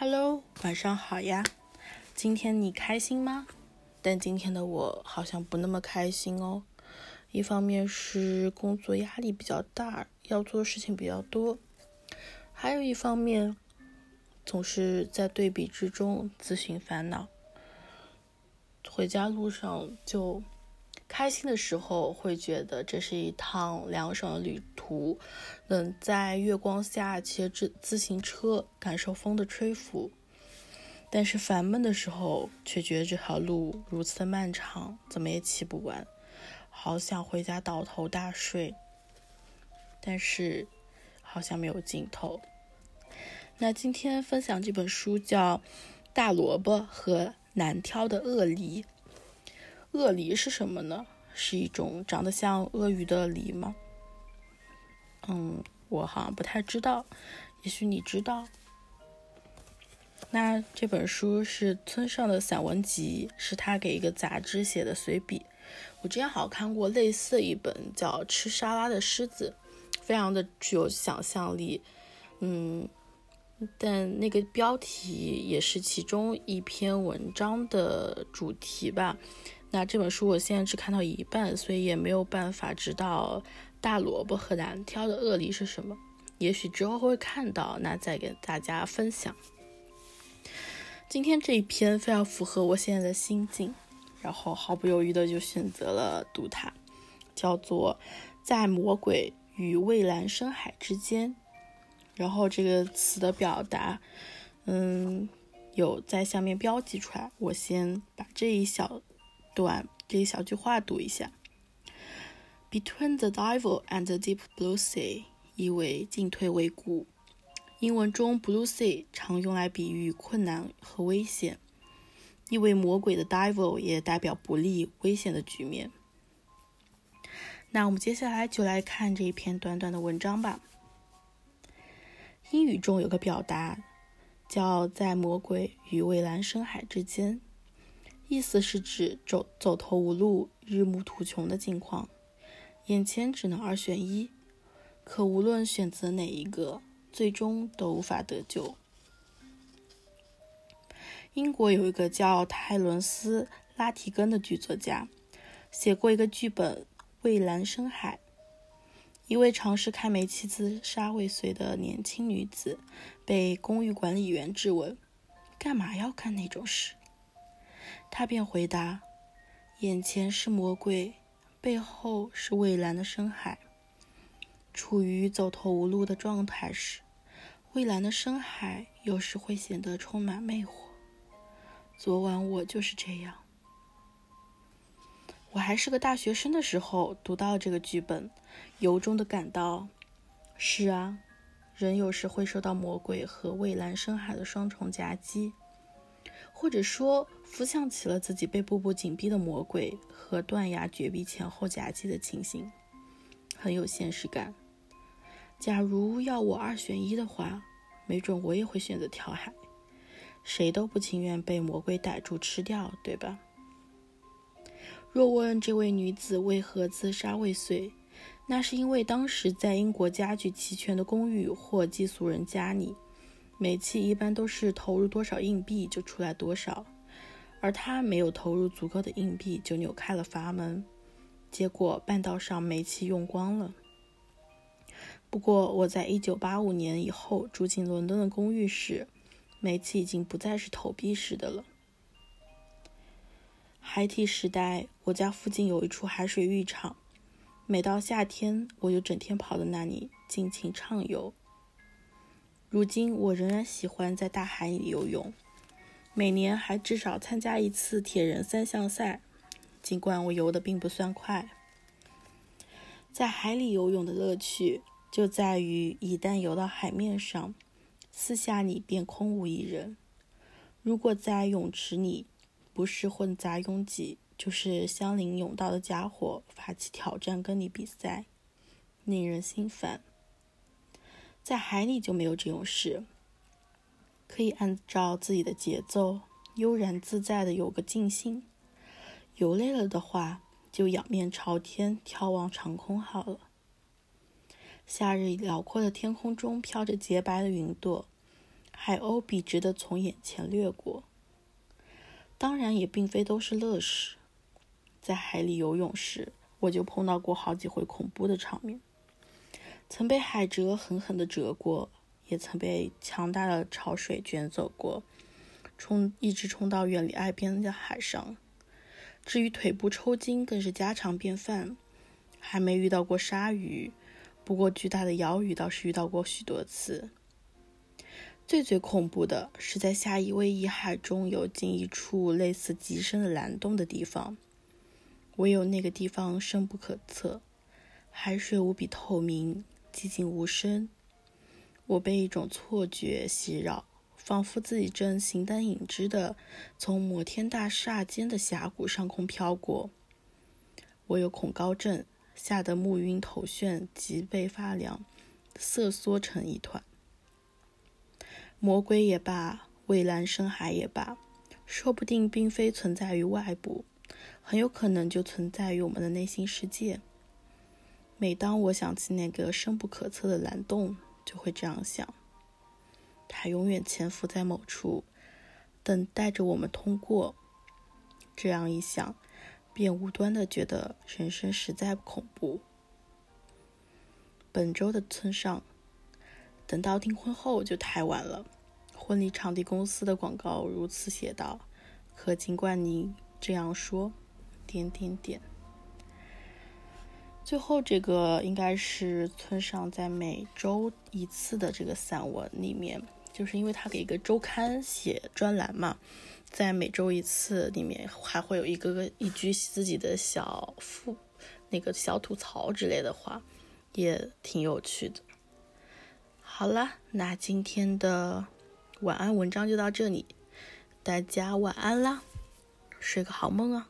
Hello，晚上好呀。今天你开心吗？但今天的我好像不那么开心哦。一方面是工作压力比较大，要做的事情比较多；还有一方面，总是在对比之中自寻烦恼。回家路上就开心的时候，会觉得这是一趟凉爽的旅途，能在月光下骑着自行车，感受风的吹拂。但是烦闷的时候，却觉得这条路如此的漫长，怎么也骑不完。好想回家倒头大睡，但是好像没有尽头。那今天分享这本书叫《大萝卜和难挑的鳄梨》。鳄梨是什么呢？是一种长得像鳄鱼的梨吗？嗯，我好像不太知道，也许你知道。那这本书是村上的散文集，是他给一个杂志写的随笔。我之前好像看过类似一本叫《吃沙拉的狮子》，非常的具有想象力，嗯，但那个标题也是其中一篇文章的主题吧。那这本书我现在只看到一半，所以也没有办法知道大萝卜和难挑的恶梨是什么。也许之后会看到，那再给大家分享。今天这一篇非常符合我现在的心境。然后毫不犹豫的就选择了读它，叫做《在魔鬼与蔚蓝深海之间》。然后这个词的表达，嗯，有在下面标记出来。我先把这一小段这一小句话读一下：Between the devil and the deep blue sea，意为进退维谷。英文中 blue sea 常用来比喻困难和危险。意为魔鬼的 devil 也代表不利、危险的局面。那我们接下来就来看这一篇短短的文章吧。英语中有个表达叫“在魔鬼与蔚蓝深海之间”，意思是指走走投无路、日暮途穷的境况，眼前只能二选一，可无论选择哪一个，最终都无法得救。英国有一个叫泰伦斯·拉提根的剧作家，写过一个剧本《蔚蓝深海》。一位尝试开煤气自杀未遂的年轻女子，被公寓管理员质问：“干嘛要干那种事？”他便回答：“眼前是魔鬼，背后是蔚蓝的深海。处于走投无路的状态时，蔚蓝的深海有时会显得充满魅惑。”昨晚我就是这样。我还是个大学生的时候读到这个剧本，由衷的感到：是啊，人有时会受到魔鬼和蔚蓝深海的双重夹击，或者说，浮想起了自己被步步紧逼的魔鬼和断崖绝壁前后夹击的情形，很有现实感。假如要我二选一的话，没准我也会选择跳海。谁都不情愿被魔鬼逮住吃掉，对吧？若问这位女子为何自杀未遂，那是因为当时在英国家具齐全的公寓或寄宿人家里，煤气一般都是投入多少硬币就出来多少，而他没有投入足够的硬币就扭开了阀门，结果半道上煤气用光了。不过我在一九八五年以后住进伦敦的公寓时。煤气已经不再是投币式的了。孩提时代，我家附近有一处海水浴场，每到夏天，我就整天跑到那里尽情畅游。如今，我仍然喜欢在大海里游泳，每年还至少参加一次铁人三项赛，尽管我游的并不算快。在海里游泳的乐趣就在于，一旦游到海面上。四下里便空无一人。如果在泳池里，不是混杂拥挤，就是相邻泳道的家伙发起挑战跟你比赛，令人心烦。在海里就没有这种事，可以按照自己的节奏，悠然自在的有个尽兴。游累了的话，就仰面朝天眺望长空好了。夏日辽阔的天空中飘着洁白的云朵，海鸥笔直的从眼前掠过。当然，也并非都是乐事。在海里游泳时，我就碰到过好几回恐怖的场面，曾被海蜇狠狠地折过，也曾被强大的潮水卷走过，冲一直冲到远离岸边的海上。至于腿部抽筋，更是家常便饭。还没遇到过鲨鱼，不过巨大的鳐鱼倒是遇到过许多次。最最恐怖的是在夏威夷海中有进一处类似极深的蓝洞的地方，唯有那个地方深不可测，海水无比透明，寂静无声。我被一种错觉袭扰，仿佛自己正形单影只的从摩天大厦间的峡谷上空飘过。我有恐高症，吓得目晕头眩，脊背发凉，瑟缩成一团。魔鬼也罢，蔚蓝深海也罢，说不定并非存在于外部，很有可能就存在于我们的内心世界。每当我想起那个深不可测的蓝洞，就会这样想：它永远潜伏在某处，等待着我们通过。这样一想，便无端的觉得人生实在恐怖。本周的村上。等到订婚后就太晚了。婚礼场地公司的广告如此写道。可尽管你这样说，点点点。最后这个应该是村上在每周一次的这个散文里面，就是因为他给一个周刊写专栏嘛，在每周一次里面还会有一个个一句自己的小副那个小吐槽之类的话，也挺有趣的。好了，那今天的晚安文章就到这里，大家晚安啦，睡个好梦啊。